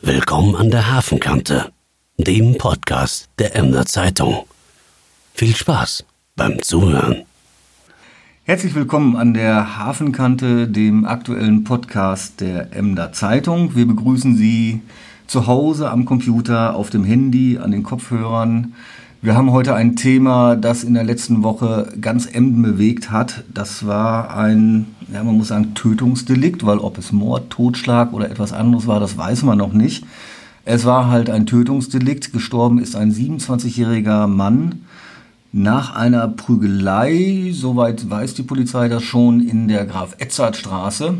Willkommen an der Hafenkante, dem Podcast der Emder Zeitung. Viel Spaß beim Zuhören. Herzlich willkommen an der Hafenkante, dem aktuellen Podcast der Emder Zeitung. Wir begrüßen Sie zu Hause am Computer, auf dem Handy, an den Kopfhörern. Wir haben heute ein Thema, das in der letzten Woche ganz Emden bewegt hat. Das war ein, ja, man muss sagen, Tötungsdelikt, weil ob es Mord, Totschlag oder etwas anderes war, das weiß man noch nicht. Es war halt ein Tötungsdelikt. Gestorben ist ein 27-jähriger Mann nach einer Prügelei, soweit weiß die Polizei das schon, in der Graf-Edzard-Straße.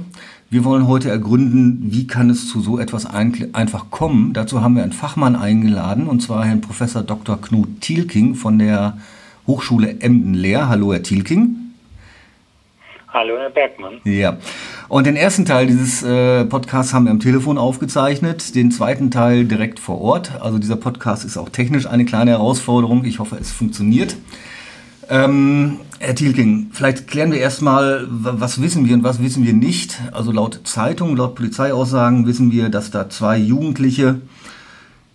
Wir wollen heute ergründen, wie kann es zu so etwas einfach kommen. Dazu haben wir einen Fachmann eingeladen, und zwar Herrn Professor Dr. Knut Thielking von der Hochschule Emden-Lehr. Hallo, Herr Thielking. Hallo, Herr Bergmann. Ja. Und den ersten Teil dieses äh, Podcasts haben wir am Telefon aufgezeichnet, den zweiten Teil direkt vor Ort. Also dieser Podcast ist auch technisch eine kleine Herausforderung. Ich hoffe, es funktioniert. Ähm, Herr Thielking, vielleicht klären wir erstmal, was wissen wir und was wissen wir nicht. Also laut Zeitung, laut Polizeiaussagen wissen wir, dass da zwei Jugendliche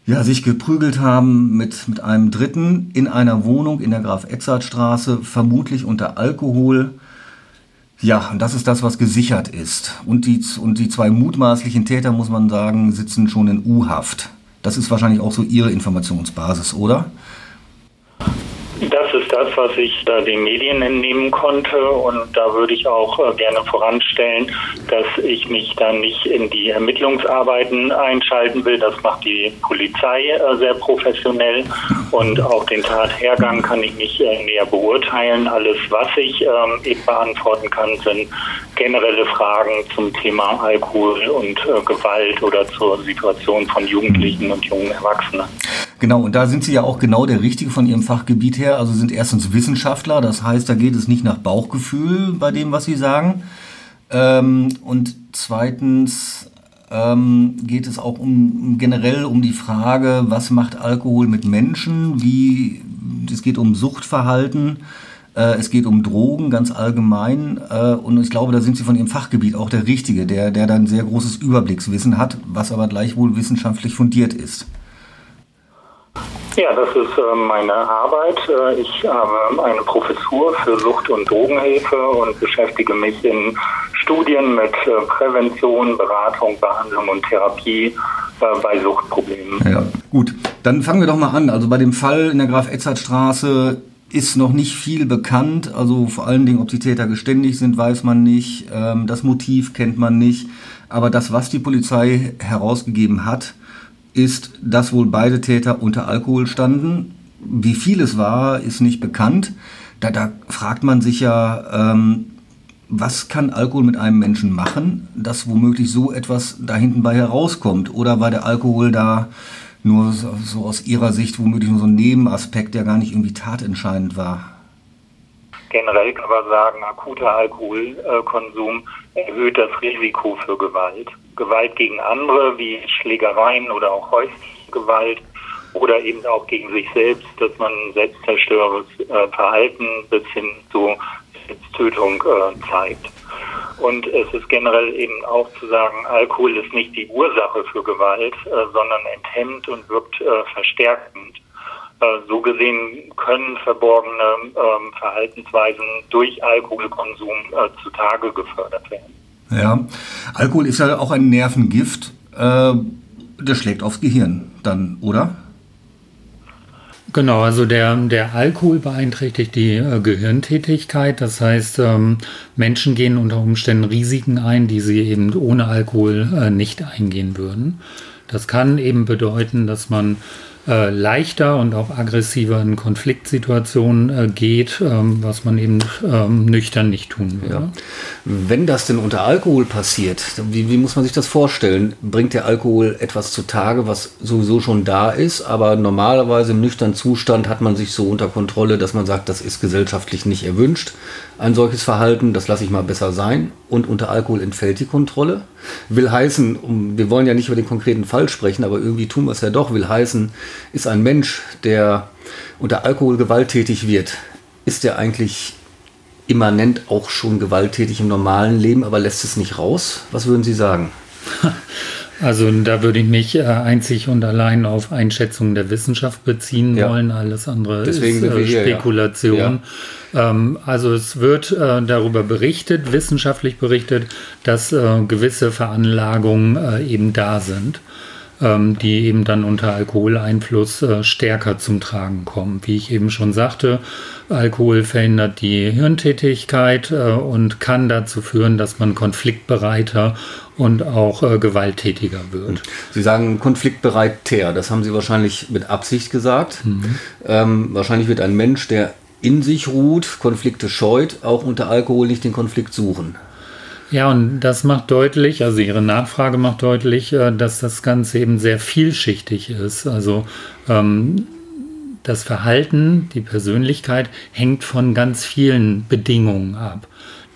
ja, sich geprügelt haben mit, mit einem Dritten in einer Wohnung in der Graf-Edzard-Straße, vermutlich unter Alkohol. Ja, und das ist das, was gesichert ist. Und die, und die zwei mutmaßlichen Täter, muss man sagen, sitzen schon in U-Haft. Das ist wahrscheinlich auch so Ihre Informationsbasis, oder? Das was ich da den Medien entnehmen konnte. Und da würde ich auch äh, gerne voranstellen, dass ich mich da nicht in die Ermittlungsarbeiten einschalten will. Das macht die Polizei äh, sehr professionell. Und auch den Tathergang kann ich nicht äh, näher beurteilen. Alles, was ich ähm, eben beantworten kann, sind generelle Fragen zum Thema Alkohol und Gewalt oder zur Situation von Jugendlichen und jungen Erwachsenen. Genau, und da sind Sie ja auch genau der Richtige von Ihrem Fachgebiet her. Also sind erstens Wissenschaftler, das heißt, da geht es nicht nach Bauchgefühl bei dem, was Sie sagen. Ähm, und zweitens ähm, geht es auch um generell um die Frage, was macht Alkohol mit Menschen? Wie es geht um Suchtverhalten. Äh, es geht um Drogen ganz allgemein äh, und ich glaube, da sind Sie von Ihrem Fachgebiet auch der Richtige, der, der dann sehr großes Überblickswissen hat, was aber gleichwohl wissenschaftlich fundiert ist. Ja, das ist äh, meine Arbeit. Äh, ich habe eine Professur für Sucht- und Drogenhilfe und beschäftige mich in Studien mit äh, Prävention, Beratung, Behandlung und Therapie bei Suchtproblemen. Ja, gut. Dann fangen wir doch mal an. Also bei dem Fall in der Graf-Edzard-Straße ist noch nicht viel bekannt. Also vor allen Dingen, ob die Täter geständig sind, weiß man nicht. Ähm, das Motiv kennt man nicht. Aber das, was die Polizei herausgegeben hat, ist, dass wohl beide Täter unter Alkohol standen. Wie viel es war, ist nicht bekannt. Da, da fragt man sich ja, ähm, was kann Alkohol mit einem Menschen machen, dass womöglich so etwas da hinten bei herauskommt? Oder war der Alkohol da nur so, aus Ihrer Sicht womöglich nur so ein Nebenaspekt, der gar nicht irgendwie tatentscheidend war? Generell kann man sagen, akuter Alkoholkonsum erhöht das Risiko für Gewalt. Gewalt gegen andere, wie Schlägereien oder auch häusliche Gewalt oder eben auch gegen sich selbst, dass man selbstzerstörendes äh, Verhalten bis hin zu Tötung äh, zeigt. Und es ist generell eben auch zu sagen, Alkohol ist nicht die Ursache für Gewalt, äh, sondern enthemmt und wirkt äh, verstärkend. Äh, so gesehen können verborgene ähm, Verhaltensweisen durch Alkoholkonsum äh, zutage gefördert werden. Ja, Alkohol ist ja auch ein Nervengift. Äh, das schlägt aufs Gehirn dann, oder? Genau, also der, der Alkohol beeinträchtigt die äh, Gehirntätigkeit. Das heißt, ähm, Menschen gehen unter Umständen Risiken ein, die sie eben ohne Alkohol äh, nicht eingehen würden. Das kann eben bedeuten, dass man äh, leichter und auch aggressiver in Konfliktsituationen äh, geht, ähm, was man eben ähm, nüchtern nicht tun würde. Ja. Wenn das denn unter Alkohol passiert, wie, wie, muss man sich das vorstellen? Bringt der Alkohol etwas zutage, was sowieso schon da ist, aber normalerweise im nüchternen Zustand hat man sich so unter Kontrolle, dass man sagt, das ist gesellschaftlich nicht erwünscht. Ein solches Verhalten, das lasse ich mal besser sein. Und unter Alkohol entfällt die Kontrolle. Will heißen, um, wir wollen ja nicht über den konkreten Fall sprechen, aber irgendwie tun wir es ja doch, will heißen, ist ein Mensch, der unter Alkohol gewalttätig wird, ist der eigentlich immanent auch schon gewalttätig im normalen Leben, aber lässt es nicht raus? Was würden Sie sagen? Also da würde ich mich äh, einzig und allein auf Einschätzungen der Wissenschaft beziehen ja. wollen. Alles andere Deswegen ist äh, hier, Spekulation. Ja. Ähm, also es wird äh, darüber berichtet, wissenschaftlich berichtet, dass äh, gewisse Veranlagungen äh, eben da sind ähm, die eben dann unter Alkoholeinfluss äh, stärker zum Tragen kommen. Wie ich eben schon sagte, Alkohol verhindert die Hirntätigkeit äh, und kann dazu führen, dass man konfliktbereiter und auch äh, gewalttätiger wird. Sie sagen konfliktbereiter, das haben Sie wahrscheinlich mit Absicht gesagt. Mhm. Ähm, wahrscheinlich wird ein Mensch, der in sich ruht, Konflikte scheut, auch unter Alkohol nicht den Konflikt suchen. Ja, und das macht deutlich, also Ihre Nachfrage macht deutlich, äh, dass das Ganze eben sehr vielschichtig ist. Also ähm, das Verhalten, die Persönlichkeit hängt von ganz vielen Bedingungen ab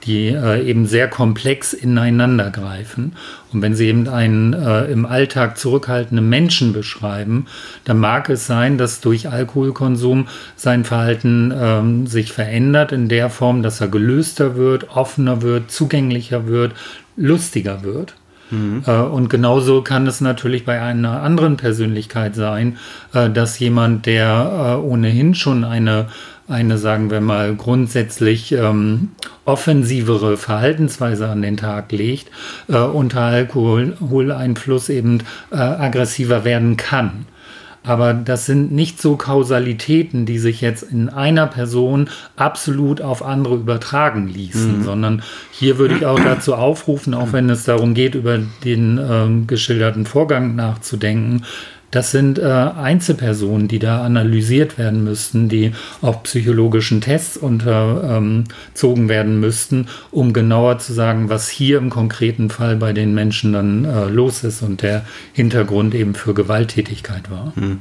die äh, eben sehr komplex ineinander greifen. Und wenn Sie eben einen äh, im Alltag zurückhaltenden Menschen beschreiben, dann mag es sein, dass durch Alkoholkonsum sein Verhalten ähm, sich verändert in der Form, dass er gelöster wird, offener wird, zugänglicher wird, lustiger wird. Mhm. Äh, und genauso kann es natürlich bei einer anderen Persönlichkeit sein, äh, dass jemand, der äh, ohnehin schon eine eine, sagen wir mal, grundsätzlich offensivere Verhaltensweise an den Tag legt, äh, unter Alkoholeinfluss eben äh, aggressiver werden kann. Aber das sind nicht so Kausalitäten, die sich jetzt in einer Person absolut auf andere übertragen ließen, mhm. sondern hier würde ich auch dazu aufrufen, auch wenn es darum geht, über den äh, geschilderten Vorgang nachzudenken, das sind äh, Einzelpersonen, die da analysiert werden müssten, die auch psychologischen Tests unterzogen ähm, werden müssten, um genauer zu sagen, was hier im konkreten Fall bei den Menschen dann äh, los ist und der Hintergrund eben für Gewalttätigkeit war. Hm.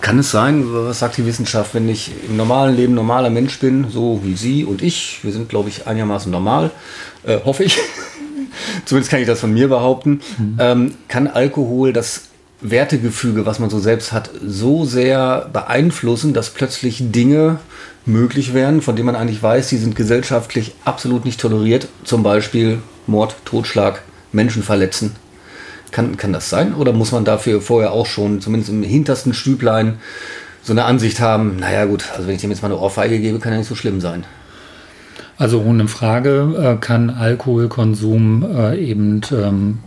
Kann es sein, was sagt die Wissenschaft, wenn ich im normalen Leben normaler Mensch bin, so wie Sie und ich, wir sind, glaube ich, einigermaßen normal, äh, hoffe ich, zumindest kann ich das von mir behaupten, mhm. ähm, kann Alkohol das Wertegefüge, was man so selbst hat, so sehr beeinflussen, dass plötzlich Dinge möglich werden, von denen man eigentlich weiß, die sind gesellschaftlich absolut nicht toleriert. Zum Beispiel Mord, Totschlag, Menschen verletzen. Kann, kann das sein? Oder muss man dafür vorher auch schon, zumindest im hintersten Stüblein, so eine Ansicht haben, naja gut, also wenn ich dem jetzt mal eine Ohrfeige gebe, kann ja nicht so schlimm sein. Also ohne Frage äh, kann Alkoholkonsum äh, eben ähm,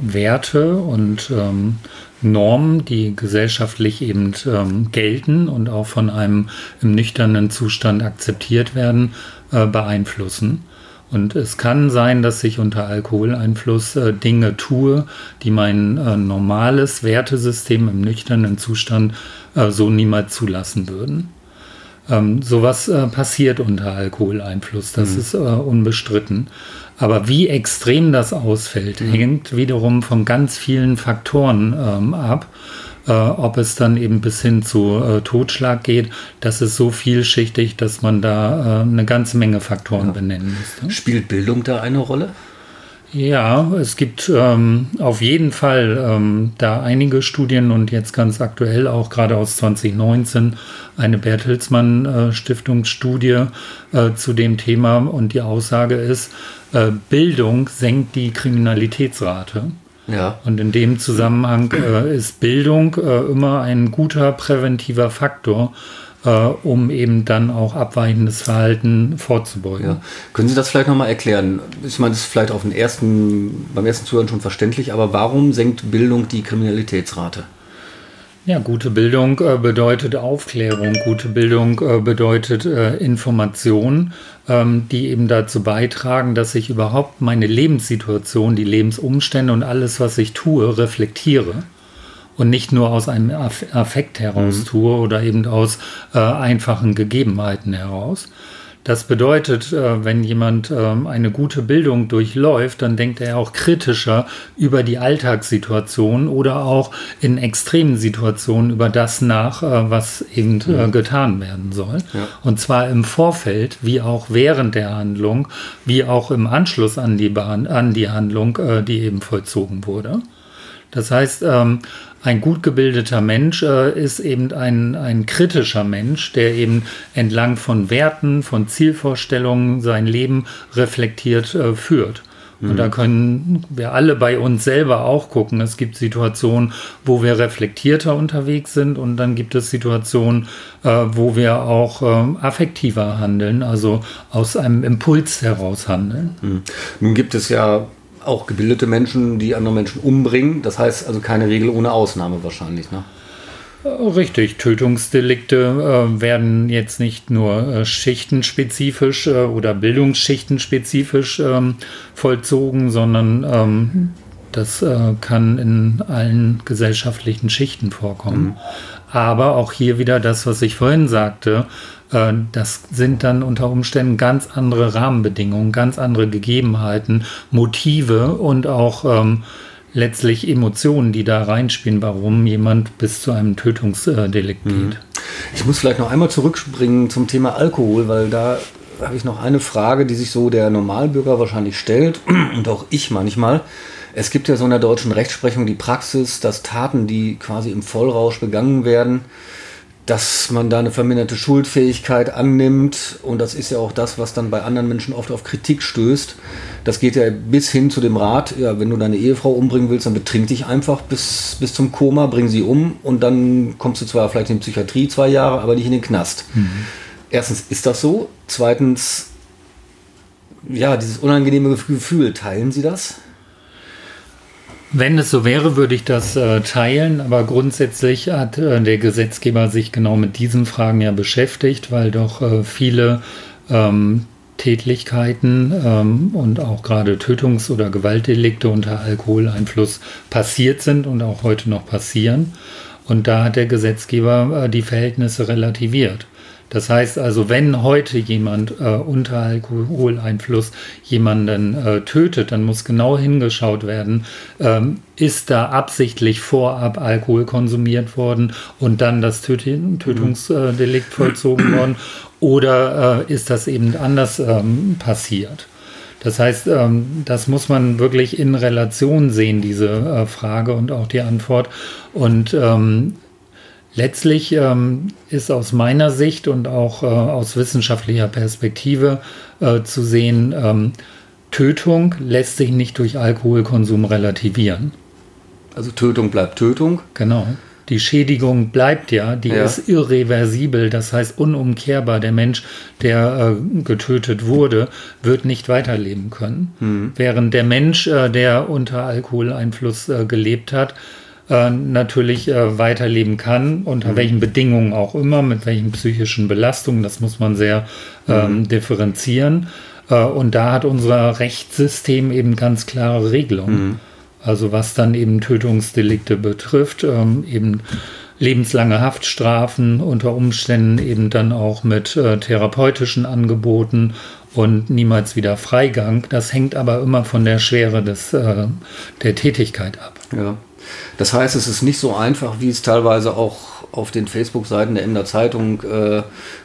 Werte und ähm, Normen, die gesellschaftlich eben ähm, gelten und auch von einem im nüchternen Zustand akzeptiert werden, äh, beeinflussen. Und es kann sein, dass ich unter Alkoholeinfluss äh, Dinge tue, die mein äh, normales Wertesystem im nüchternen Zustand äh, so niemals zulassen würden. Ähm, sowas äh, passiert unter Alkoholeinfluss, das mhm. ist äh, unbestritten. Aber wie extrem das ausfällt, mhm. hängt wiederum von ganz vielen Faktoren ähm, ab. Äh, ob es dann eben bis hin zu äh, Totschlag geht, das ist so vielschichtig, dass man da äh, eine ganze Menge Faktoren ja. benennen müsste. Spielt Bildung da eine Rolle? Ja, es gibt ähm, auf jeden Fall ähm, da einige Studien und jetzt ganz aktuell auch gerade aus 2019 eine Bertelsmann äh, Stiftungsstudie äh, zu dem Thema und die Aussage ist, äh, Bildung senkt die Kriminalitätsrate. Ja. Und in dem Zusammenhang äh, ist Bildung äh, immer ein guter präventiver Faktor äh, um eben dann auch abweichendes Verhalten vorzubeugen. Ja. Können Sie das vielleicht nochmal erklären? Ich meine, das ist vielleicht auf den ersten, beim ersten Zuhören schon verständlich, aber warum senkt Bildung die Kriminalitätsrate? Ja, gute Bildung äh, bedeutet Aufklärung, gute Bildung äh, bedeutet äh, Information, ähm, die eben dazu beitragen, dass ich überhaupt meine Lebenssituation, die Lebensumstände und alles, was ich tue, reflektiere und nicht nur aus einem Affekt heraus mhm. tue oder eben aus äh, einfachen Gegebenheiten heraus. Das bedeutet, äh, wenn jemand ähm, eine gute Bildung durchläuft, dann denkt er auch kritischer über die Alltagssituation oder auch in extremen Situationen über das nach, äh, was eben äh, mhm. getan werden soll. Ja. Und zwar im Vorfeld, wie auch während der Handlung, wie auch im Anschluss an die, an die Handlung, die eben vollzogen wurde. Das heißt, ähm, ein gut gebildeter Mensch äh, ist eben ein, ein kritischer Mensch, der eben entlang von Werten, von Zielvorstellungen sein Leben reflektiert äh, führt. Und mhm. da können wir alle bei uns selber auch gucken. Es gibt Situationen, wo wir reflektierter unterwegs sind und dann gibt es Situationen, äh, wo wir auch äh, affektiver handeln, also aus einem Impuls heraus handeln. Mhm. Nun gibt es ja auch gebildete Menschen, die andere Menschen umbringen. Das heißt also keine Regel ohne Ausnahme wahrscheinlich. Ne? Richtig, Tötungsdelikte äh, werden jetzt nicht nur äh, schichtenspezifisch äh, oder bildungsschichtenspezifisch ähm, vollzogen, sondern ähm, das äh, kann in allen gesellschaftlichen Schichten vorkommen. Mhm. Aber auch hier wieder das, was ich vorhin sagte, äh, das sind dann unter Umständen ganz andere Rahmenbedingungen, ganz andere Gegebenheiten, Motive und auch ähm, letztlich Emotionen, die da reinspielen, warum jemand bis zu einem Tötungsdelikt mhm. geht. Ich muss vielleicht noch einmal zurückspringen zum Thema Alkohol, weil da habe ich noch eine Frage, die sich so der Normalbürger wahrscheinlich stellt und auch ich manchmal. Es gibt ja so in der deutschen Rechtsprechung die Praxis, dass Taten, die quasi im Vollrausch begangen werden, dass man da eine verminderte Schuldfähigkeit annimmt. Und das ist ja auch das, was dann bei anderen Menschen oft auf Kritik stößt. Das geht ja bis hin zu dem Rat, ja, wenn du deine Ehefrau umbringen willst, dann betrink dich einfach bis, bis zum Koma, bring sie um und dann kommst du zwar vielleicht in die Psychiatrie zwei Jahre, aber nicht in den Knast. Mhm. Erstens ist das so. Zweitens, ja, dieses unangenehme Gefühl, teilen Sie das? Wenn es so wäre, würde ich das äh, teilen, aber grundsätzlich hat äh, der Gesetzgeber sich genau mit diesen Fragen ja beschäftigt, weil doch äh, viele ähm, Tätlichkeiten ähm, und auch gerade Tötungs- oder Gewaltdelikte unter Alkoholeinfluss passiert sind und auch heute noch passieren. Und da hat der Gesetzgeber äh, die Verhältnisse relativiert. Das heißt also, wenn heute jemand äh, unter Alkoholeinfluss jemanden äh, tötet, dann muss genau hingeschaut werden, ähm, ist da absichtlich vorab Alkohol konsumiert worden und dann das Töt Tötungsdelikt vollzogen worden oder äh, ist das eben anders ähm, passiert? Das heißt, ähm, das muss man wirklich in Relation sehen, diese äh, Frage und auch die Antwort. Und ähm, Letztlich ähm, ist aus meiner Sicht und auch äh, aus wissenschaftlicher Perspektive äh, zu sehen, ähm, Tötung lässt sich nicht durch Alkoholkonsum relativieren. Also Tötung bleibt Tötung? Genau. Die Schädigung bleibt ja, die ja. ist irreversibel, das heißt unumkehrbar. Der Mensch, der äh, getötet wurde, wird nicht weiterleben können. Mhm. Während der Mensch, äh, der unter Alkoholeinfluss äh, gelebt hat, äh, natürlich äh, weiterleben kann, unter mhm. welchen Bedingungen auch immer, mit welchen psychischen Belastungen, das muss man sehr ähm, mhm. differenzieren. Äh, und da hat unser Rechtssystem eben ganz klare Regelungen. Mhm. Also was dann eben Tötungsdelikte betrifft, ähm, eben lebenslange Haftstrafen, unter Umständen eben dann auch mit äh, therapeutischen Angeboten und niemals wieder Freigang. Das hängt aber immer von der Schwere des, äh, der Tätigkeit ab. Ja. Das heißt, es ist nicht so einfach, wie es teilweise auch auf den Facebook-Seiten der Emder Zeitung äh,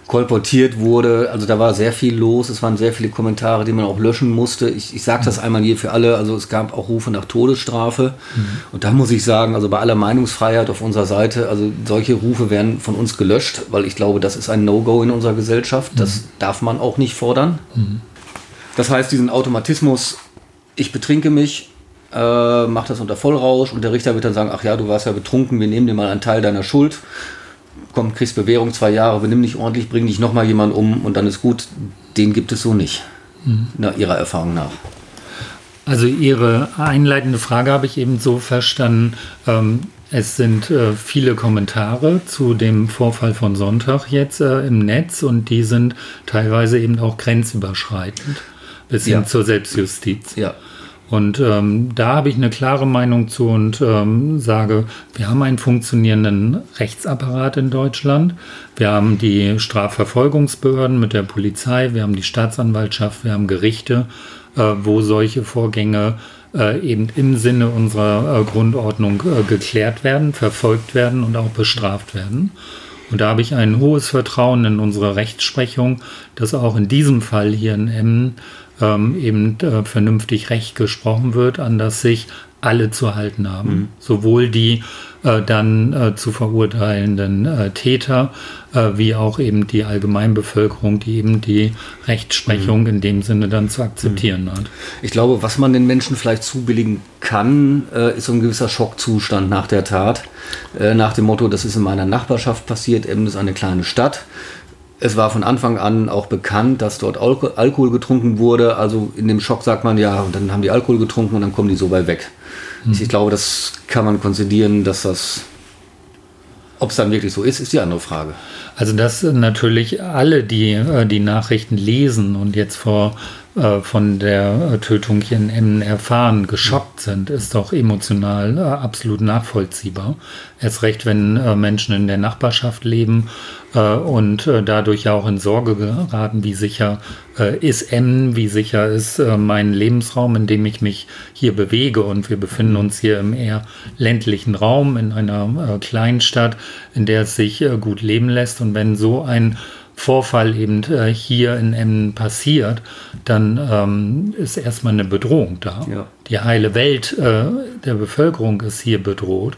kolportiert wurde. Also da war sehr viel los, es waren sehr viele Kommentare, die man auch löschen musste. Ich, ich sage das mhm. einmal hier für alle, also es gab auch Rufe nach Todesstrafe. Mhm. Und da muss ich sagen, also bei aller Meinungsfreiheit auf unserer Seite, also solche Rufe werden von uns gelöscht, weil ich glaube, das ist ein No-Go in unserer Gesellschaft. Das mhm. darf man auch nicht fordern. Mhm. Das heißt, diesen Automatismus, ich betrinke mich, äh, macht das unter Vollrausch und der Richter wird dann sagen, ach ja, du warst ja betrunken, wir nehmen dir mal einen Teil deiner Schuld. Komm, kriegst Bewährung zwei Jahre, benimm dich ordentlich, bring dich nochmal jemand um und dann ist gut. Den gibt es so nicht, mhm. nach Ihrer Erfahrung nach. Also Ihre einleitende Frage habe ich eben so verstanden. Ähm, es sind äh, viele Kommentare zu dem Vorfall von Sonntag jetzt äh, im Netz und die sind teilweise eben auch grenzüberschreitend bis hin ja. zur Selbstjustiz. Ja. Und ähm, da habe ich eine klare Meinung zu und ähm, sage, wir haben einen funktionierenden Rechtsapparat in Deutschland. Wir haben die Strafverfolgungsbehörden mit der Polizei, wir haben die Staatsanwaltschaft, wir haben Gerichte, äh, wo solche Vorgänge äh, eben im Sinne unserer äh, Grundordnung äh, geklärt werden, verfolgt werden und auch bestraft werden. Und da habe ich ein hohes Vertrauen in unsere Rechtsprechung, dass auch in diesem Fall hier in Emmen ähm, eben äh, vernünftig Recht gesprochen wird, an das sich alle zu halten haben. Mhm. Sowohl die äh, dann äh, zu verurteilenden äh, Täter, äh, wie auch eben die Allgemeinbevölkerung, die eben die Rechtsprechung mhm. in dem Sinne dann zu akzeptieren mhm. hat. Ich glaube, was man den Menschen vielleicht zubilligen kann, äh, ist so ein gewisser Schockzustand nach der Tat. Äh, nach dem Motto, das ist in meiner Nachbarschaft passiert, Emden ist eine kleine Stadt. Es war von Anfang an auch bekannt, dass dort Alkohol getrunken wurde. Also in dem Schock sagt man, ja, und dann haben die Alkohol getrunken und dann kommen die so weit weg. Mhm. Ich glaube, das kann man konzidieren, dass das, ob es dann wirklich so ist, ist die andere Frage. Also dass natürlich alle, die äh, die Nachrichten lesen und jetzt vor von der Tötung hier in Emmen erfahren, geschockt sind, ist doch emotional äh, absolut nachvollziehbar. Erst recht, wenn äh, Menschen in der Nachbarschaft leben und dadurch ja auch in Sorge geraten, wie sicher ist Emmen, wie sicher ist mein Lebensraum, in dem ich mich hier bewege. Und wir befinden uns hier im eher ländlichen Raum, in einer Kleinstadt, in der es sich gut leben lässt. Und wenn so ein Vorfall eben äh, hier in Emmen passiert, dann ähm, ist erstmal eine Bedrohung da. Ja. Die heile Welt äh, der Bevölkerung ist hier bedroht.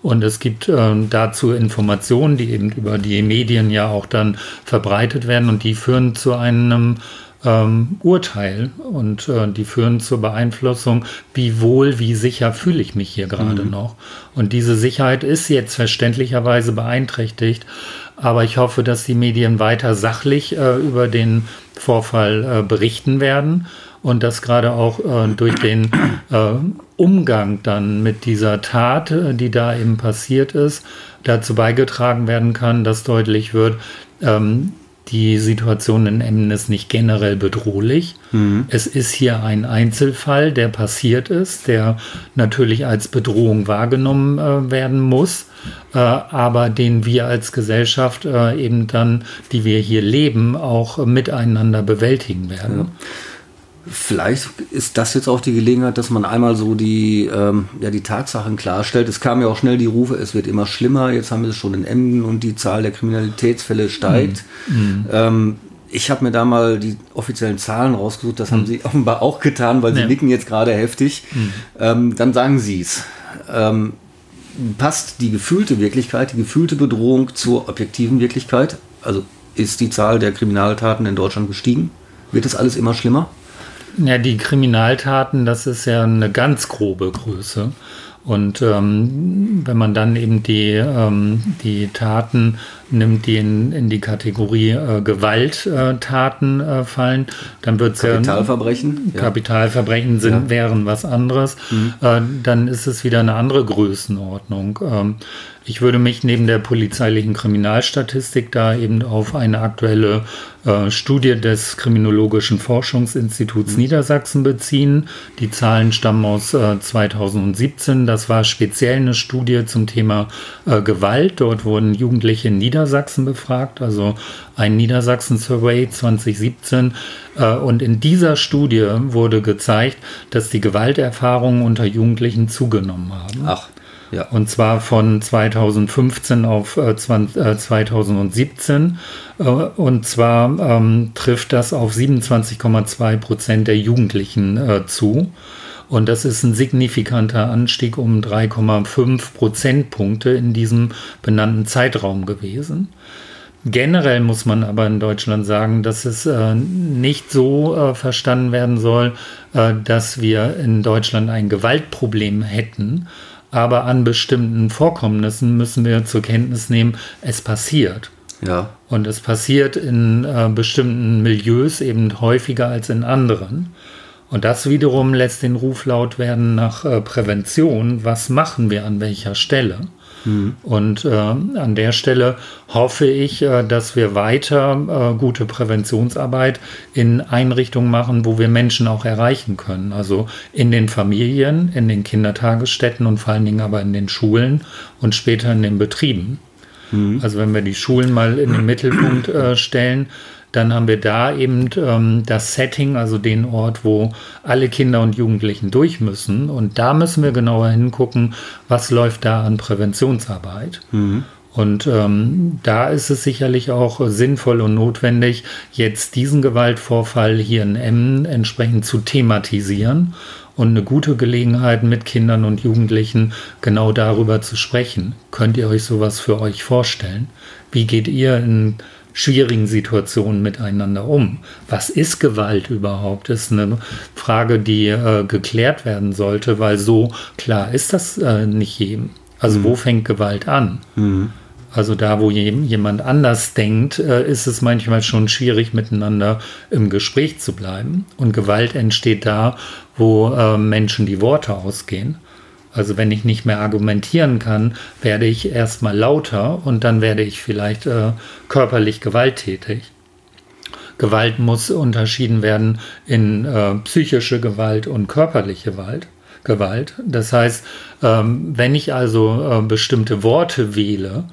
Und es gibt äh, dazu Informationen, die eben über die Medien ja auch dann verbreitet werden und die führen zu einem ähm, Urteil und äh, die führen zur Beeinflussung, wie wohl, wie sicher fühle ich mich hier gerade mhm. noch. Und diese Sicherheit ist jetzt verständlicherweise beeinträchtigt aber ich hoffe, dass die Medien weiter sachlich äh, über den Vorfall äh, berichten werden und dass gerade auch äh, durch den äh, Umgang dann mit dieser Tat, äh, die da eben passiert ist, dazu beigetragen werden kann, dass deutlich wird, ähm, die Situation in Emmen ist nicht generell bedrohlich. Mhm. Es ist hier ein Einzelfall, der passiert ist, der natürlich als Bedrohung wahrgenommen äh, werden muss, äh, aber den wir als Gesellschaft äh, eben dann, die wir hier leben, auch miteinander bewältigen werden. Ja. Vielleicht ist das jetzt auch die Gelegenheit, dass man einmal so die, ähm, ja, die Tatsachen klarstellt. Es kamen ja auch schnell die Rufe, es wird immer schlimmer. Jetzt haben wir es schon in Emden und die Zahl der Kriminalitätsfälle steigt. Mhm. Ähm, ich habe mir da mal die offiziellen Zahlen rausgesucht. Das mhm. haben Sie offenbar auch getan, weil Sie ja. nicken jetzt gerade heftig. Mhm. Ähm, dann sagen Sie es. Ähm, passt die gefühlte Wirklichkeit, die gefühlte Bedrohung zur objektiven Wirklichkeit? Also ist die Zahl der Kriminaltaten in Deutschland gestiegen? Wird es alles immer schlimmer? Ja, die Kriminaltaten, das ist ja eine ganz grobe Größe. Und ähm, wenn man dann eben die, ähm, die Taten nimmt, die in, in die Kategorie äh, Gewalttaten äh, fallen, dann wird es ja. Kapitalverbrechen? Kapitalverbrechen sind, ja. wären was anderes. Mhm. Äh, dann ist es wieder eine andere Größenordnung. Ähm, ich würde mich neben der polizeilichen Kriminalstatistik da eben auf eine aktuelle äh, Studie des Kriminologischen Forschungsinstituts mhm. Niedersachsen beziehen. Die Zahlen stammen aus äh, 2017. Das war speziell eine Studie zum Thema äh, Gewalt. Dort wurden Jugendliche in Niedersachsen befragt, also ein Niedersachsen-Survey 2017. Äh, und in dieser Studie wurde gezeigt, dass die Gewalterfahrungen unter Jugendlichen zugenommen haben. Ach. Ja. Und zwar von 2015 auf äh, 20, äh, 2017. Äh, und zwar ähm, trifft das auf 27,2 Prozent der Jugendlichen äh, zu. Und das ist ein signifikanter Anstieg um 3,5 Prozentpunkte in diesem benannten Zeitraum gewesen. Generell muss man aber in Deutschland sagen, dass es äh, nicht so äh, verstanden werden soll, äh, dass wir in Deutschland ein Gewaltproblem hätten, aber an bestimmten Vorkommnissen müssen wir zur Kenntnis nehmen, es passiert. Ja. Und es passiert in äh, bestimmten Milieus eben häufiger als in anderen. Und das wiederum lässt den Ruf laut werden nach äh, Prävention. Was machen wir an welcher Stelle? Mhm. Und äh, an der Stelle hoffe ich, äh, dass wir weiter äh, gute Präventionsarbeit in Einrichtungen machen, wo wir Menschen auch erreichen können. Also in den Familien, in den Kindertagesstätten und vor allen Dingen aber in den Schulen und später in den Betrieben. Mhm. Also wenn wir die Schulen mal in den Mittelpunkt äh, stellen, dann haben wir da eben ähm, das Setting, also den Ort, wo alle Kinder und Jugendlichen durch müssen. Und da müssen wir genauer hingucken, was läuft da an Präventionsarbeit. Mhm. Und ähm, da ist es sicherlich auch sinnvoll und notwendig, jetzt diesen Gewaltvorfall hier in Emmen entsprechend zu thematisieren und eine gute Gelegenheit mit Kindern und Jugendlichen genau darüber zu sprechen. Könnt ihr euch sowas für euch vorstellen? Wie geht ihr in schwierigen Situationen miteinander um? Was ist Gewalt überhaupt? Das ist eine Frage, die äh, geklärt werden sollte, weil so klar ist das äh, nicht jedem. Also mhm. wo fängt Gewalt an? Mhm. Also da, wo jemand anders denkt, äh, ist es manchmal schon schwierig, miteinander im Gespräch zu bleiben. Und Gewalt entsteht da, wo äh, Menschen die Worte ausgehen. Also wenn ich nicht mehr argumentieren kann, werde ich erstmal lauter und dann werde ich vielleicht äh, körperlich gewalttätig. Gewalt muss unterschieden werden in äh, psychische Gewalt und körperliche Gewalt. Gewalt. Das heißt, ähm, wenn ich also äh, bestimmte Worte wähle,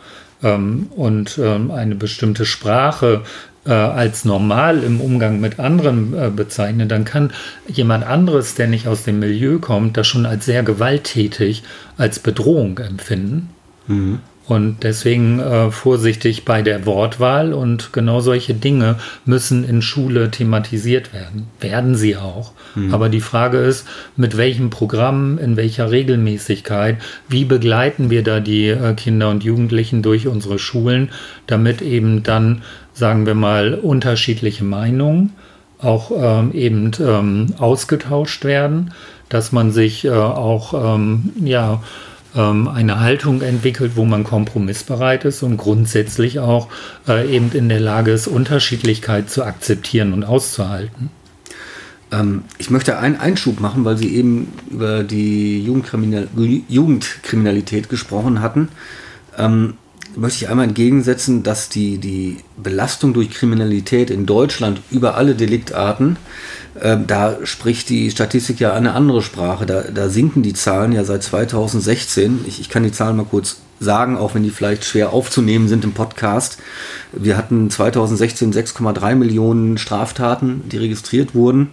ähm, und ähm, eine bestimmte Sprache äh, als normal im Umgang mit anderen äh, bezeichne, dann kann jemand anderes, der nicht aus dem Milieu kommt, das schon als sehr gewalttätig, als Bedrohung empfinden. Mhm. Und deswegen äh, vorsichtig bei der Wortwahl und genau solche Dinge müssen in Schule thematisiert werden. Werden sie auch. Mhm. Aber die Frage ist, mit welchem Programm, in welcher Regelmäßigkeit, wie begleiten wir da die äh, Kinder und Jugendlichen durch unsere Schulen, damit eben dann, sagen wir mal, unterschiedliche Meinungen auch ähm, eben ähm, ausgetauscht werden, dass man sich äh, auch, ähm, ja, ähm, eine Haltung entwickelt, wo man kompromissbereit ist und grundsätzlich auch äh, eben in der Lage ist, Unterschiedlichkeit zu akzeptieren und auszuhalten. Ähm, ich möchte einen Einschub machen, weil Sie eben über die Jugendkriminal Jugendkriminalität gesprochen hatten. Möchte ich einmal entgegensetzen, dass die, die Belastung durch Kriminalität in Deutschland über alle Deliktarten ähm, da spricht die Statistik ja eine andere Sprache. Da, da sinken die Zahlen ja seit 2016. Ich, ich kann die Zahlen mal kurz sagen, auch wenn die vielleicht schwer aufzunehmen sind im Podcast. Wir hatten 2016 6,3 Millionen Straftaten, die registriert wurden.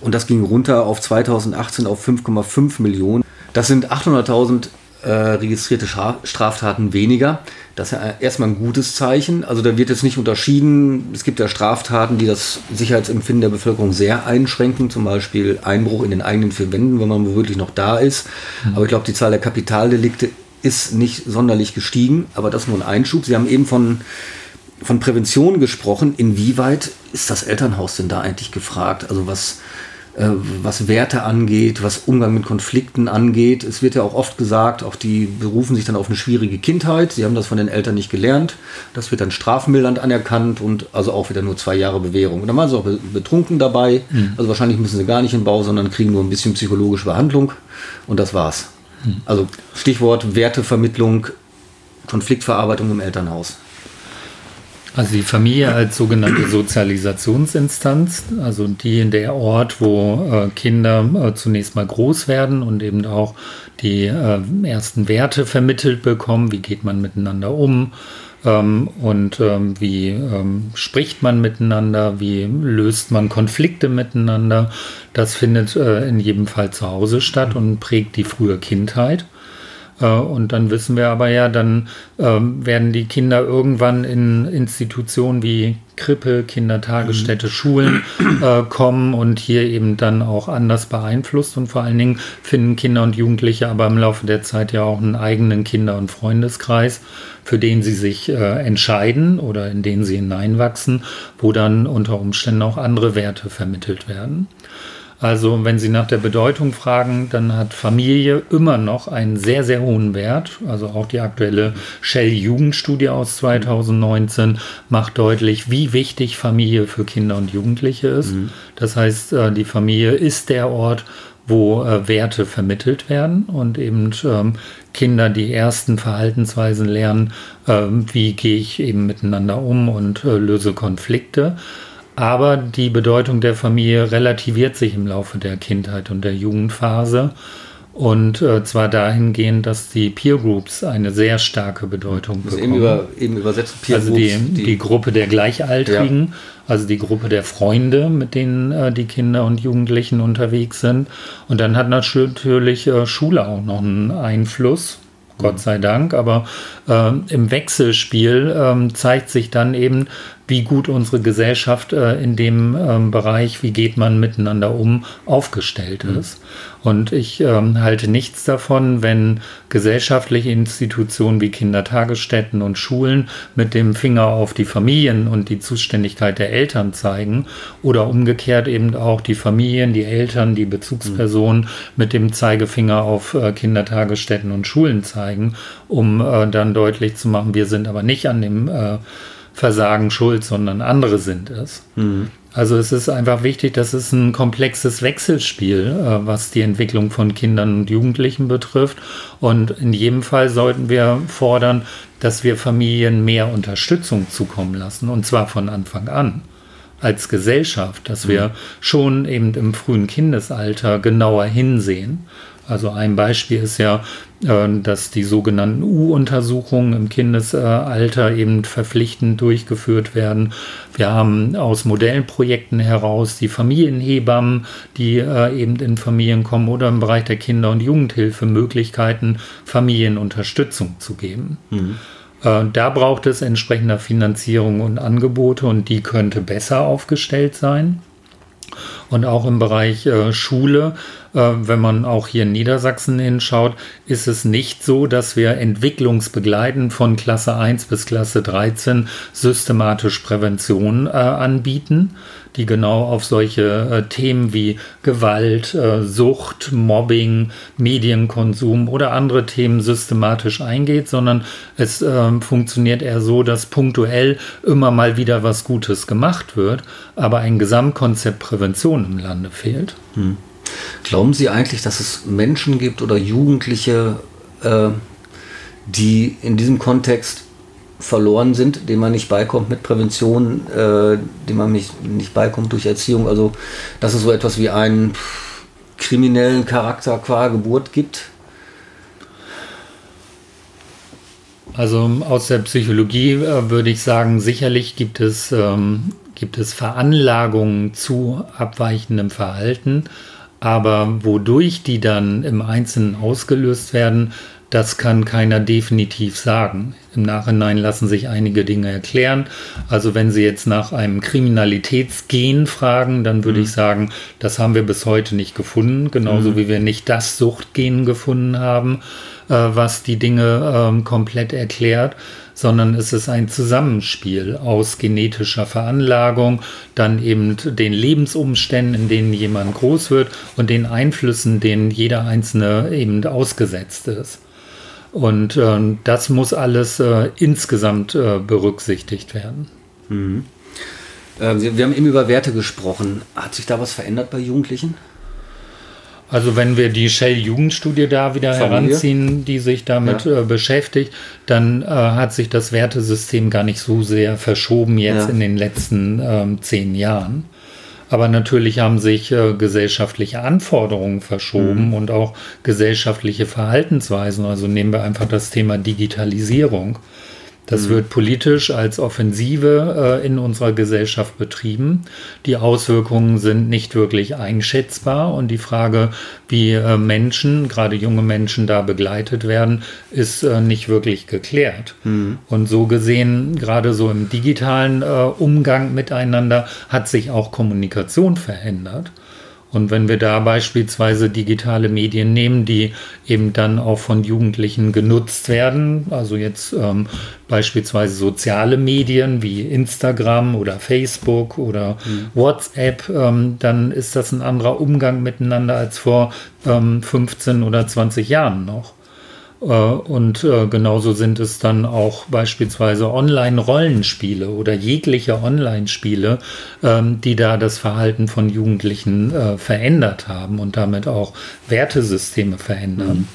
Und das ging runter auf 2018 auf 5,5 Millionen. Das sind 800.000 äh, registrierte Straftaten weniger. Das ist ja erstmal ein gutes Zeichen. Also da wird jetzt nicht unterschieden. Es gibt ja Straftaten, die das Sicherheitsempfinden der Bevölkerung sehr einschränken, zum Beispiel Einbruch in den eigenen vier Wänden, wenn man wirklich noch da ist. Mhm. Aber ich glaube, die Zahl der Kapitaldelikte ist nicht sonderlich gestiegen. Aber das nur ein Einschub. Sie haben eben von, von Prävention gesprochen. Inwieweit ist das Elternhaus denn da eigentlich gefragt? Also was was Werte angeht, was Umgang mit Konflikten angeht. Es wird ja auch oft gesagt, auch die berufen sich dann auf eine schwierige Kindheit. Sie haben das von den Eltern nicht gelernt. Das wird dann strafmildernd anerkannt und also auch wieder nur zwei Jahre Bewährung. Und dann waren sie auch betrunken dabei. Mhm. Also wahrscheinlich müssen sie gar nicht in Bau, sondern kriegen nur ein bisschen psychologische Behandlung und das war's. Mhm. Also Stichwort Wertevermittlung, Konfliktverarbeitung im Elternhaus. Also die Familie als sogenannte Sozialisationsinstanz, also die in der Ort, wo äh, Kinder äh, zunächst mal groß werden und eben auch die äh, ersten Werte vermittelt bekommen, wie geht man miteinander um ähm, und ähm, wie ähm, spricht man miteinander, wie löst man Konflikte miteinander. Das findet äh, in jedem Fall zu Hause statt und prägt die frühe Kindheit. Äh, und dann wissen wir aber ja, dann ähm, werden die Kinder irgendwann in Institutionen wie Krippe, Kindertagesstätte, mhm. Schulen äh, kommen und hier eben dann auch anders beeinflusst. Und vor allen Dingen finden Kinder und Jugendliche aber im Laufe der Zeit ja auch einen eigenen Kinder- und Freundeskreis, für den sie sich äh, entscheiden oder in den sie hineinwachsen, wo dann unter Umständen auch andere Werte vermittelt werden. Also wenn Sie nach der Bedeutung fragen, dann hat Familie immer noch einen sehr, sehr hohen Wert. Also auch die aktuelle Shell-Jugendstudie aus 2019 macht deutlich, wie wichtig Familie für Kinder und Jugendliche ist. Mhm. Das heißt, äh, die Familie ist der Ort, wo äh, Werte vermittelt werden und eben ähm, Kinder die ersten Verhaltensweisen lernen, äh, wie gehe ich eben miteinander um und äh, löse Konflikte. Aber die Bedeutung der Familie relativiert sich im Laufe der Kindheit und der Jugendphase. Und äh, zwar dahingehend, dass die Peer Groups eine sehr starke Bedeutung also bekommen. Eben, über, eben übersetzt Peer also Groups. Also die, die, Gruppe der Gleichaltrigen, ja. also die Gruppe der Freunde, mit denen äh, die Kinder und Jugendlichen unterwegs sind. Und dann hat natürlich äh, Schule auch noch einen Einfluss Gott sei Dank. Aber äh, im Wechselspiel äh, zeigt sich dann eben, wie gut unsere Gesellschaft äh, in dem ähm, Bereich, wie geht man miteinander um, aufgestellt mhm. ist. Und ich ähm, halte nichts davon, wenn gesellschaftliche Institutionen wie Kindertagesstätten und Schulen mit dem Finger auf die Familien und die Zuständigkeit der Eltern zeigen oder umgekehrt eben auch die Familien, die Eltern, die Bezugspersonen mhm. mit dem Zeigefinger auf äh, Kindertagesstätten und Schulen zeigen, um äh, dann deutlich zu machen, wir sind aber nicht an dem äh, Versagen schuld, sondern andere sind es. Mhm. Also es ist einfach wichtig, dass es ein komplexes Wechselspiel, äh, was die Entwicklung von Kindern und Jugendlichen betrifft. Und in jedem Fall sollten wir fordern, dass wir Familien mehr Unterstützung zukommen lassen, und zwar von Anfang an als Gesellschaft, dass wir mhm. schon eben im frühen Kindesalter genauer hinsehen. Also ein Beispiel ist ja, dass die sogenannten U-Untersuchungen im Kindesalter eben verpflichtend durchgeführt werden. Wir haben aus Modellprojekten heraus die Familienhebammen, die äh, eben in Familien kommen oder im Bereich der Kinder- und Jugendhilfe Möglichkeiten, Familienunterstützung zu geben. Mhm. Äh, da braucht es entsprechender Finanzierung und Angebote und die könnte besser aufgestellt sein. Und auch im Bereich äh, Schule, äh, wenn man auch hier in Niedersachsen hinschaut, ist es nicht so, dass wir entwicklungsbegleitend von Klasse 1 bis Klasse 13 systematisch Prävention äh, anbieten, die genau auf solche äh, Themen wie Gewalt, äh, Sucht, Mobbing, Medienkonsum oder andere Themen systematisch eingeht, sondern es äh, funktioniert eher so, dass punktuell immer mal wieder was Gutes gemacht wird, aber ein Gesamtkonzept Prävention im Lande fehlt. Hm. Glauben Sie eigentlich, dass es Menschen gibt oder Jugendliche, äh, die in diesem Kontext verloren sind, dem man nicht beikommt mit Prävention, äh, dem man nicht, nicht beikommt durch Erziehung. Also, dass es so etwas wie einen kriminellen Charakter qua Geburt gibt. Also aus der Psychologie äh, würde ich sagen, sicherlich gibt es, ähm, gibt es Veranlagungen zu abweichendem Verhalten, aber wodurch die dann im Einzelnen ausgelöst werden, das kann keiner definitiv sagen. Im Nachhinein lassen sich einige Dinge erklären. Also wenn Sie jetzt nach einem Kriminalitätsgen fragen, dann würde mhm. ich sagen, das haben wir bis heute nicht gefunden. Genauso mhm. wie wir nicht das Suchtgen gefunden haben, äh, was die Dinge ähm, komplett erklärt sondern es ist ein Zusammenspiel aus genetischer Veranlagung, dann eben den Lebensumständen, in denen jemand groß wird und den Einflüssen, denen jeder Einzelne eben ausgesetzt ist. Und äh, das muss alles äh, insgesamt äh, berücksichtigt werden. Mhm. Äh, wir haben eben über Werte gesprochen. Hat sich da was verändert bei Jugendlichen? Also wenn wir die Shell-Jugendstudie da wieder Familie. heranziehen, die sich damit ja. äh, beschäftigt, dann äh, hat sich das Wertesystem gar nicht so sehr verschoben jetzt ja. in den letzten ähm, zehn Jahren. Aber natürlich haben sich äh, gesellschaftliche Anforderungen verschoben mhm. und auch gesellschaftliche Verhaltensweisen. Also nehmen wir einfach das Thema Digitalisierung. Das mhm. wird politisch als Offensive äh, in unserer Gesellschaft betrieben. Die Auswirkungen sind nicht wirklich einschätzbar und die Frage, wie äh, Menschen, gerade junge Menschen da begleitet werden, ist äh, nicht wirklich geklärt. Mhm. Und so gesehen, gerade so im digitalen äh, Umgang miteinander, hat sich auch Kommunikation verändert. Und wenn wir da beispielsweise digitale Medien nehmen, die eben dann auch von Jugendlichen genutzt werden, also jetzt ähm, beispielsweise soziale Medien wie Instagram oder Facebook oder mhm. WhatsApp, ähm, dann ist das ein anderer Umgang miteinander als vor ähm, 15 oder 20 Jahren noch. Äh, und äh, genauso sind es dann auch beispielsweise Online-Rollenspiele oder jegliche Online-Spiele, ähm, die da das Verhalten von Jugendlichen äh, verändert haben und damit auch Wertesysteme verändern. Mhm.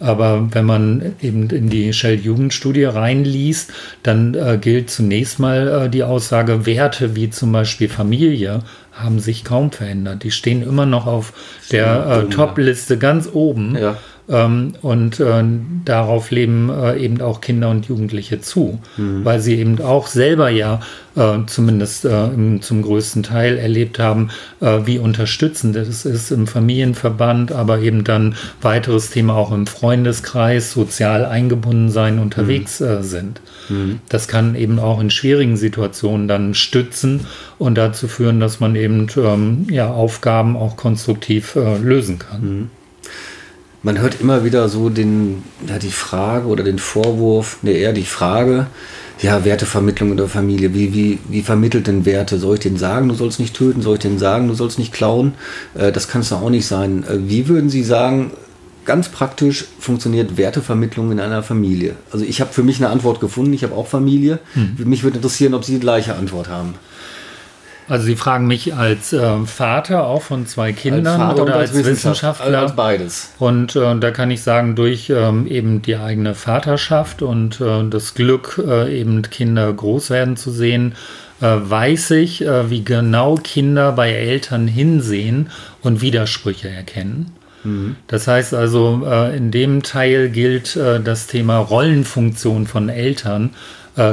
Aber wenn man eben in die Shell-Jugendstudie reinliest, dann äh, gilt zunächst mal äh, die Aussage, Werte wie zum Beispiel Familie haben sich kaum verändert. Die stehen immer noch auf der äh, Top-Liste ganz oben. Ja und äh, darauf leben äh, eben auch Kinder und Jugendliche zu, mhm. weil sie eben auch selber ja äh, zumindest äh, im, zum größten Teil erlebt haben, äh, wie unterstützend es ist im Familienverband, aber eben dann weiteres Thema auch im Freundeskreis, sozial eingebunden sein, unterwegs mhm. Äh, sind. Mhm. Das kann eben auch in schwierigen Situationen dann stützen und dazu führen, dass man eben ähm, ja, Aufgaben auch konstruktiv lösen kann. Mhm man hört immer wieder so den, ja, die Frage oder den Vorwurf, ne, eher die Frage, ja, Wertevermittlung in der Familie, wie, wie, wie vermittelt denn Werte? Soll ich denen sagen, du sollst nicht töten? Soll ich denen sagen, du sollst nicht klauen? Äh, das kann es doch auch nicht sein. Äh, wie würden Sie sagen, ganz praktisch funktioniert Wertevermittlung in einer Familie? Also ich habe für mich eine Antwort gefunden, ich habe auch Familie. Hm. Mich würde interessieren, ob Sie die gleiche Antwort haben. Also Sie fragen mich als äh, Vater auch von zwei Kindern als oder als, als Wissenschaftler? Als beides. Und äh, da kann ich sagen, durch ähm, eben die eigene Vaterschaft und äh, das Glück, äh, eben Kinder groß werden zu sehen, äh, weiß ich, äh, wie genau Kinder bei Eltern hinsehen und Widersprüche erkennen. Mhm. Das heißt also, in dem Teil gilt das Thema Rollenfunktion von Eltern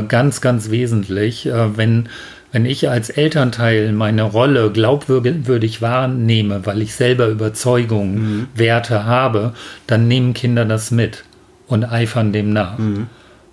ganz, ganz wesentlich. Wenn wenn ich als Elternteil meine Rolle glaubwürdig wahrnehme, weil ich selber Überzeugungen, mhm. Werte habe, dann nehmen Kinder das mit und eifern dem nach. Mhm.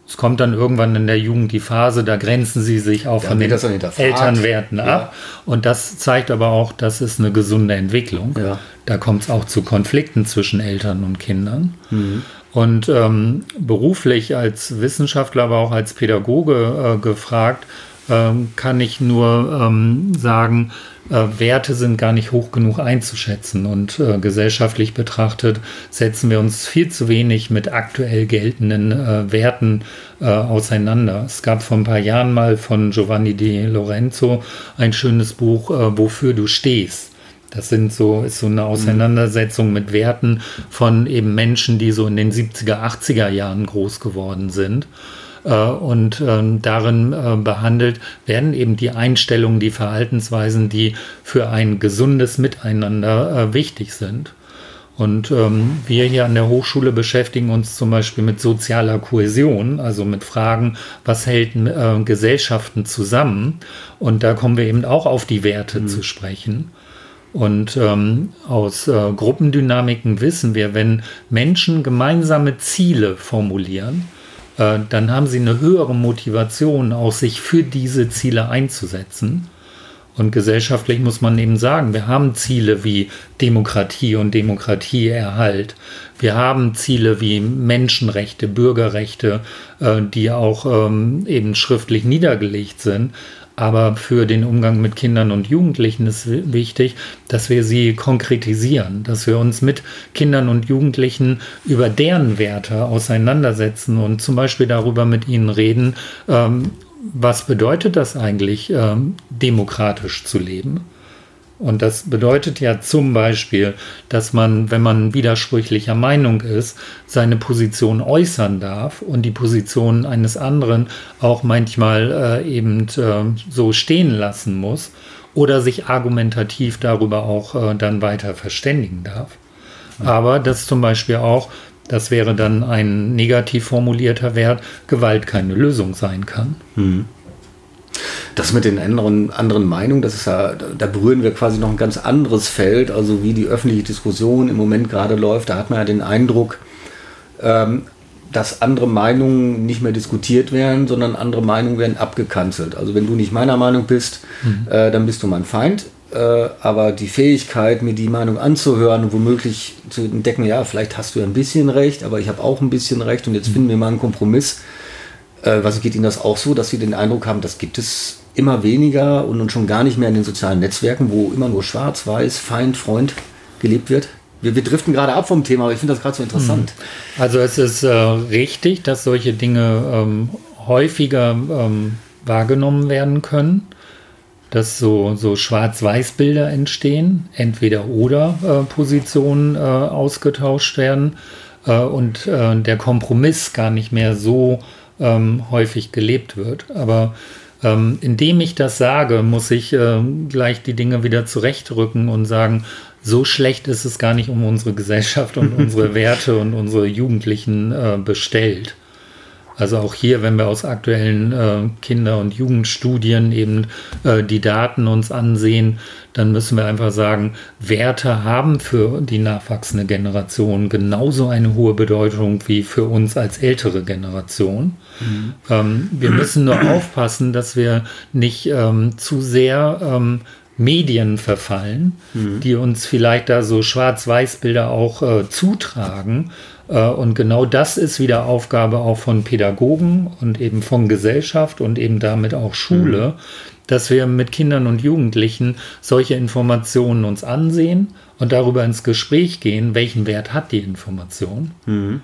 Es kommt dann irgendwann in der Jugend die Phase, da grenzen sie sich auch ja, von den Elternwerten ja. ab. Und das zeigt aber auch, das ist eine gesunde Entwicklung. Ja. Da kommt es auch zu Konflikten zwischen Eltern und Kindern. Mhm. Und ähm, beruflich als Wissenschaftler, aber auch als Pädagoge äh, gefragt, ähm, kann ich nur ähm, sagen, äh, Werte sind gar nicht hoch genug einzuschätzen und äh, gesellschaftlich betrachtet setzen wir uns viel zu wenig mit aktuell geltenden äh, Werten äh, auseinander. Es gab vor ein paar Jahren mal von Giovanni Di Lorenzo ein schönes Buch, äh, Wofür du stehst. Das sind so, ist so eine Auseinandersetzung mit Werten von eben Menschen, die so in den 70er, 80er Jahren groß geworden sind. Äh, und ähm, darin äh, behandelt werden eben die Einstellungen, die Verhaltensweisen, die für ein gesundes Miteinander äh, wichtig sind. Und ähm, wir hier an der Hochschule beschäftigen uns zum Beispiel mit sozialer Kohäsion, also mit Fragen, was hält äh, Gesellschaften zusammen? Und da kommen wir eben auch auf die Werte mhm. zu sprechen. Und ähm, aus äh, Gruppendynamiken wissen wir, wenn Menschen gemeinsame Ziele formulieren, dann haben sie eine höhere Motivation, auch sich für diese Ziele einzusetzen. Und gesellschaftlich muss man eben sagen, wir haben Ziele wie Demokratie und Demokratieerhalt. Wir haben Ziele wie Menschenrechte, Bürgerrechte, äh, die auch ähm, eben schriftlich niedergelegt sind. Aber für den Umgang mit Kindern und Jugendlichen ist wichtig, dass wir sie konkretisieren, dass wir uns mit Kindern und Jugendlichen über deren Werte auseinandersetzen und zum Beispiel darüber mit ihnen reden, ähm, was bedeutet das eigentlich, ähm, demokratisch zu leben. Und das bedeutet ja zum Beispiel, dass man, wenn man widersprüchlicher Meinung ist, seine Position äußern darf und die Position eines anderen auch manchmal äh, eben äh, so stehen lassen muss oder sich argumentativ darüber auch äh, dann weiter verständigen darf. Aber das zum Beispiel auch, das wäre dann ein negativ formulierter Wert, Gewalt keine Lösung sein kann. Mhm. Das mit den anderen, anderen Meinungen, das ist ja, da berühren wir quasi noch ein ganz anderes Feld, also wie die öffentliche Diskussion im Moment gerade läuft. Da hat man ja den Eindruck, ähm, dass andere Meinungen nicht mehr diskutiert werden, sondern andere Meinungen werden abgekanzelt. Also wenn du nicht meiner Meinung bist, mhm. äh, dann bist du mein Feind. Äh, aber die Fähigkeit, mir die Meinung anzuhören und womöglich zu entdecken, ja, vielleicht hast du ja ein bisschen recht, aber ich habe auch ein bisschen recht und jetzt mhm. finden wir mal einen Kompromiss. Äh, was geht Ihnen das auch so, dass Sie den Eindruck haben, das gibt es immer weniger und schon gar nicht mehr in den sozialen Netzwerken, wo immer nur schwarz, weiß, Feind, Freund gelebt wird? Wir, wir driften gerade ab vom Thema, aber ich finde das gerade so interessant. Hm. Also es ist äh, richtig, dass solche Dinge ähm, häufiger ähm, wahrgenommen werden können, dass so, so Schwarz-Weiß-Bilder entstehen, entweder oder äh, Positionen äh, ausgetauscht werden äh, und äh, der Kompromiss gar nicht mehr so ähm, häufig gelebt wird. Aber ähm, indem ich das sage, muss ich äh, gleich die Dinge wieder zurechtrücken und sagen, so schlecht ist es gar nicht um unsere Gesellschaft und unsere Werte und unsere Jugendlichen äh, bestellt. Also auch hier, wenn wir aus aktuellen äh, Kinder- und Jugendstudien eben äh, die Daten uns ansehen, dann müssen wir einfach sagen, Werte haben für die nachwachsende Generation genauso eine hohe Bedeutung wie für uns als ältere Generation. Mhm. Ähm, wir müssen nur aufpassen, dass wir nicht ähm, zu sehr ähm, Medien verfallen, mhm. die uns vielleicht da so Schwarz-Weiß-Bilder auch äh, zutragen. Äh, und genau das ist wieder Aufgabe auch von Pädagogen und eben von Gesellschaft und eben damit auch Schule, mhm. dass wir mit Kindern und Jugendlichen solche Informationen uns ansehen und darüber ins Gespräch gehen, welchen Wert hat die Information. Mhm.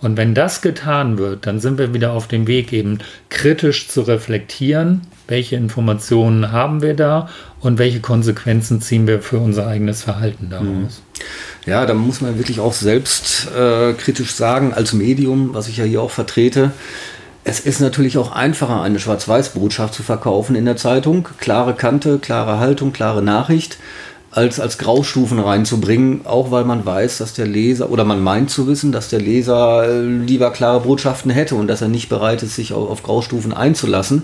Und wenn das getan wird, dann sind wir wieder auf dem Weg, eben kritisch zu reflektieren, welche Informationen haben wir da und welche Konsequenzen ziehen wir für unser eigenes Verhalten daraus. Mhm. Ja, da muss man wirklich auch selbst äh, kritisch sagen, als Medium, was ich ja hier auch vertrete, es ist natürlich auch einfacher, eine Schwarz-Weiß-Botschaft zu verkaufen in der Zeitung. Klare Kante, klare Haltung, klare Nachricht als, als Graustufen reinzubringen, auch weil man weiß, dass der Leser, oder man meint zu wissen, dass der Leser äh, lieber klare Botschaften hätte und dass er nicht bereit ist, sich auf, auf Graustufen einzulassen.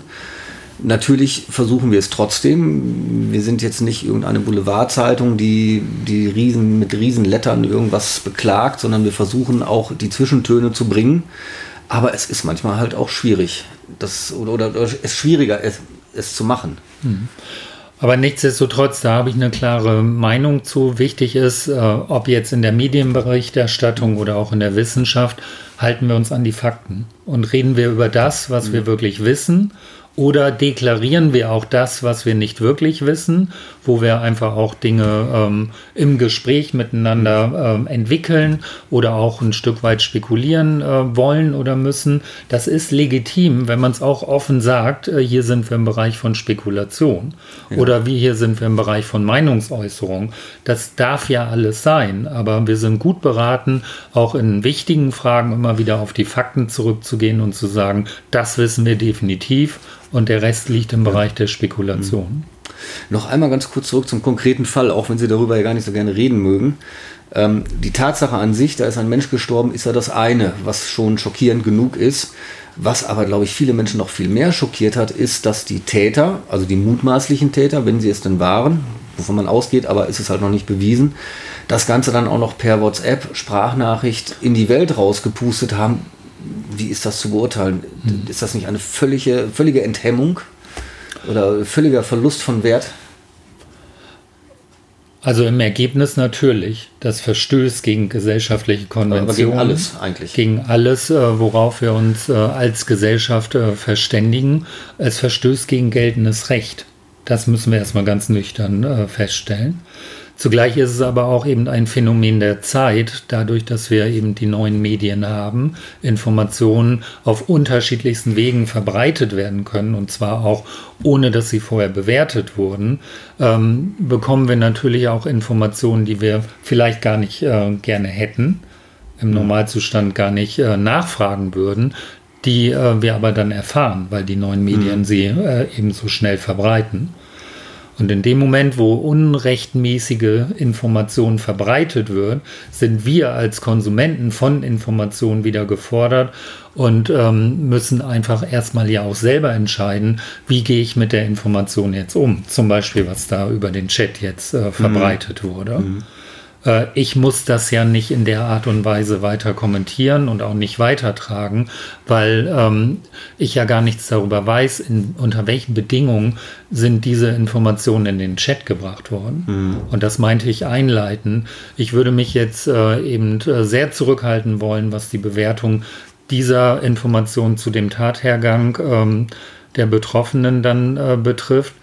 Natürlich versuchen wir es trotzdem. Wir sind jetzt nicht irgendeine Boulevardzeitung, die, die riesen, mit Riesenlettern irgendwas beklagt, sondern wir versuchen auch die Zwischentöne zu bringen. Aber es ist manchmal halt auch schwierig. Das, oder, oder, es ist schwieriger, es, es zu machen. Mhm. Aber nichtsdestotrotz, da habe ich eine klare Meinung zu. Wichtig ist, äh, ob jetzt in der Medienberichterstattung oder auch in der Wissenschaft, halten wir uns an die Fakten und reden wir über das, was wir wirklich wissen oder deklarieren wir auch das, was wir nicht wirklich wissen, wo wir einfach auch Dinge ähm, im Gespräch miteinander ähm, entwickeln oder auch ein Stück weit spekulieren äh, wollen oder müssen. Das ist legitim, wenn man es auch offen sagt, äh, hier sind wir im Bereich von Spekulation ja. oder wie hier sind wir im Bereich von Meinungsäußerung. Das darf ja alles sein, aber wir sind gut beraten, auch in wichtigen Fragen immer wieder auf die Fakten zurückzugehen und zu sagen, das wissen wir definitiv und der Rest liegt im Bereich der Spekulation. Mhm. Noch einmal ganz kurz zurück zum konkreten Fall, auch wenn Sie darüber ja gar nicht so gerne reden mögen. Ähm, die Tatsache an sich, da ist ein Mensch gestorben, ist ja das eine, was schon schockierend genug ist. Was aber, glaube ich, viele Menschen noch viel mehr schockiert hat, ist, dass die Täter, also die mutmaßlichen Täter, wenn sie es denn waren, wovon man ausgeht, aber ist es halt noch nicht bewiesen, das Ganze dann auch noch per WhatsApp, Sprachnachricht in die Welt rausgepustet haben, wie ist das zu beurteilen? Ist das nicht eine völlige, völlige Enthemmung oder völliger Verlust von Wert? Also im Ergebnis natürlich, das verstößt gegen gesellschaftliche Konventionen. Aber gegen alles eigentlich. Gegen alles, äh, worauf wir uns äh, als Gesellschaft äh, verständigen. Es verstößt gegen geltendes Recht. Das müssen wir erstmal ganz nüchtern feststellen. Zugleich ist es aber auch eben ein Phänomen der Zeit, dadurch, dass wir eben die neuen Medien haben, Informationen auf unterschiedlichsten Wegen verbreitet werden können und zwar auch ohne, dass sie vorher bewertet wurden, ähm, bekommen wir natürlich auch Informationen, die wir vielleicht gar nicht äh, gerne hätten, im. Normalzustand gar nicht äh, nachfragen würden, die äh, wir aber dann erfahren, weil die neuen Medien mhm. sie äh, eben so schnell verbreiten. Und in dem Moment, wo unrechtmäßige Information verbreitet wird, sind wir als Konsumenten von Informationen wieder gefordert und ähm, müssen einfach erstmal ja auch selber entscheiden, wie gehe ich mit der Information jetzt um. Zum Beispiel, was da über den Chat jetzt äh, verbreitet mhm. wurde. Mhm. Äh, ich muss das ja nicht in der Art und Weise weiter kommentieren und auch nicht weitertragen, weil ähm, ich ja gar nichts darüber weiß, in, unter welchen Bedingungen sind diese Informationen in den Chat gebracht worden. Mhm. Und das meinte ich einleiten. Ich würde mich jetzt äh, eben äh, sehr zurückhalten wollen, was die Bewertung dieser Information zu dem Tathergang ähm, der Betroffenen dann äh, betrifft.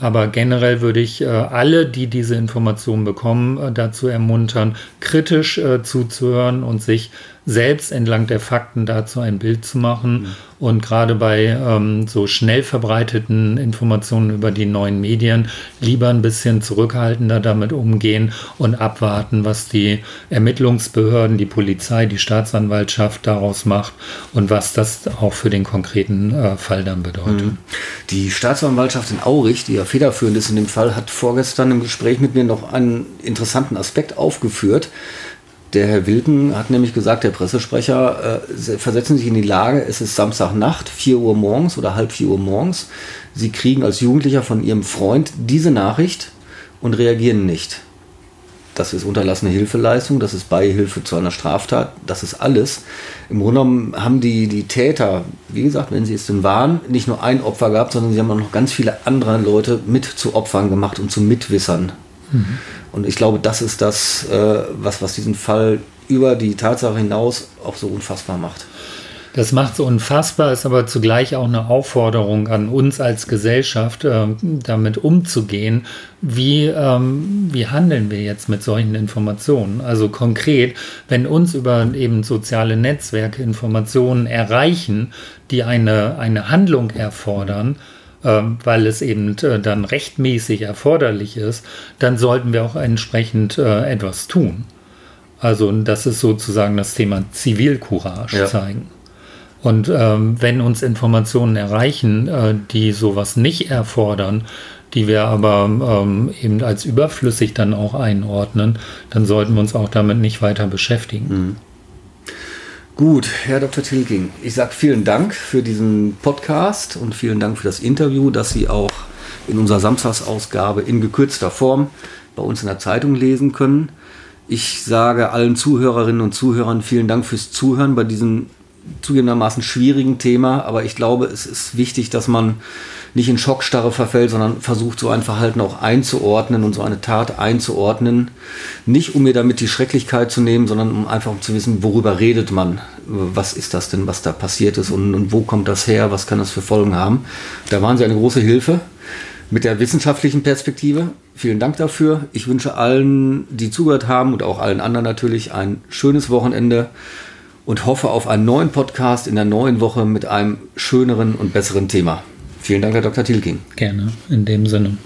Aber generell würde ich äh, alle, die diese Informationen bekommen, äh, dazu ermuntern, kritisch äh, zuzuhören und sich selbst entlang der Fakten dazu ein Bild zu machen. Mhm. Und gerade bei ähm, so schnell verbreiteten Informationen über die neuen Medien lieber ein bisschen zurückhaltender damit umgehen und abwarten, was die Ermittlungsbehörden, die Polizei, die Staatsanwaltschaft daraus macht und was das auch für den konkreten äh, Fall dann bedeutet. Mhm. Die Staatsanwaltschaft in Aurich, die ja federführend ist in dem Fall, hat vorgestern im Gespräch mit mir noch einen interessanten Aspekt aufgeführt. Der Herr Wilken hat nämlich gesagt, der Pressesprecher, äh, versetzen sich in die Lage, es ist Samstagnacht, 4 Uhr morgens oder halb 4 Uhr morgens. Sie kriegen als Jugendlicher von Ihrem Freund diese Nachricht und reagieren nicht. Das ist unterlassene Hilfeleistung, das ist Beihilfe zu einer Straftat, das ist alles. Im Grunde genommen haben die, die Täter, wie gesagt, wenn sie es denn waren, nicht nur ein Opfer gehabt, sondern sie haben auch noch ganz viele andere Leute mit zu Opfern gemacht und zu Mitwissern. Mhm. Und ich glaube, das ist das, äh, was, was diesen Fall über die Tatsache hinaus auch so unfassbar macht. Das macht es unfassbar, ist aber zugleich auch eine Aufforderung an uns als Gesellschaft, äh, damit umzugehen. Wie, ähm, wie handeln wir jetzt mit solchen Informationen? Also konkret, wenn uns über eben soziale Netzwerke Informationen erreichen, die eine, eine Handlung erfordern, weil es eben äh, dann rechtmäßig erforderlich ist, dann sollten wir auch entsprechend äh, etwas tun. Also das ist sozusagen das Thema Zivilcourage ja. zeigen. Und ähm, wenn uns Informationen erreichen, äh, die sowas nicht erfordern, die wir aber ähm, eben als überflüssig dann auch einordnen, dann sollten wir uns auch damit nicht weiter beschäftigen. Mhm. Gut, Herr Dr. Tilking, ich sage vielen Dank für diesen Podcast und vielen Dank für das Interview, das Sie auch in unserer Samstagsausgabe in gekürzter Form bei uns in der Zeitung lesen können. Ich sage allen Zuhörerinnen und Zuhörern vielen Dank fürs Zuhören bei diesem zugegebenermaßen schwierigen Thema, aber ich glaube, es ist wichtig, dass man nicht in Schockstarre verfällt, sondern versucht, so ein Verhalten auch einzuordnen und so eine Tat einzuordnen. Nicht, um mir damit die Schrecklichkeit zu nehmen, sondern um einfach zu wissen, worüber redet man. Was ist das denn, was da passiert ist und, und wo kommt das her? Was kann das für Folgen haben? Da waren Sie eine große Hilfe mit der wissenschaftlichen Perspektive. Vielen Dank dafür. Ich wünsche allen, die zugehört haben und auch allen anderen natürlich ein schönes Wochenende und hoffe auf einen neuen Podcast in der neuen Woche mit einem schöneren und besseren Thema. Vielen Dank, Herr Dr. Tilking. Gerne, in dem Sinne.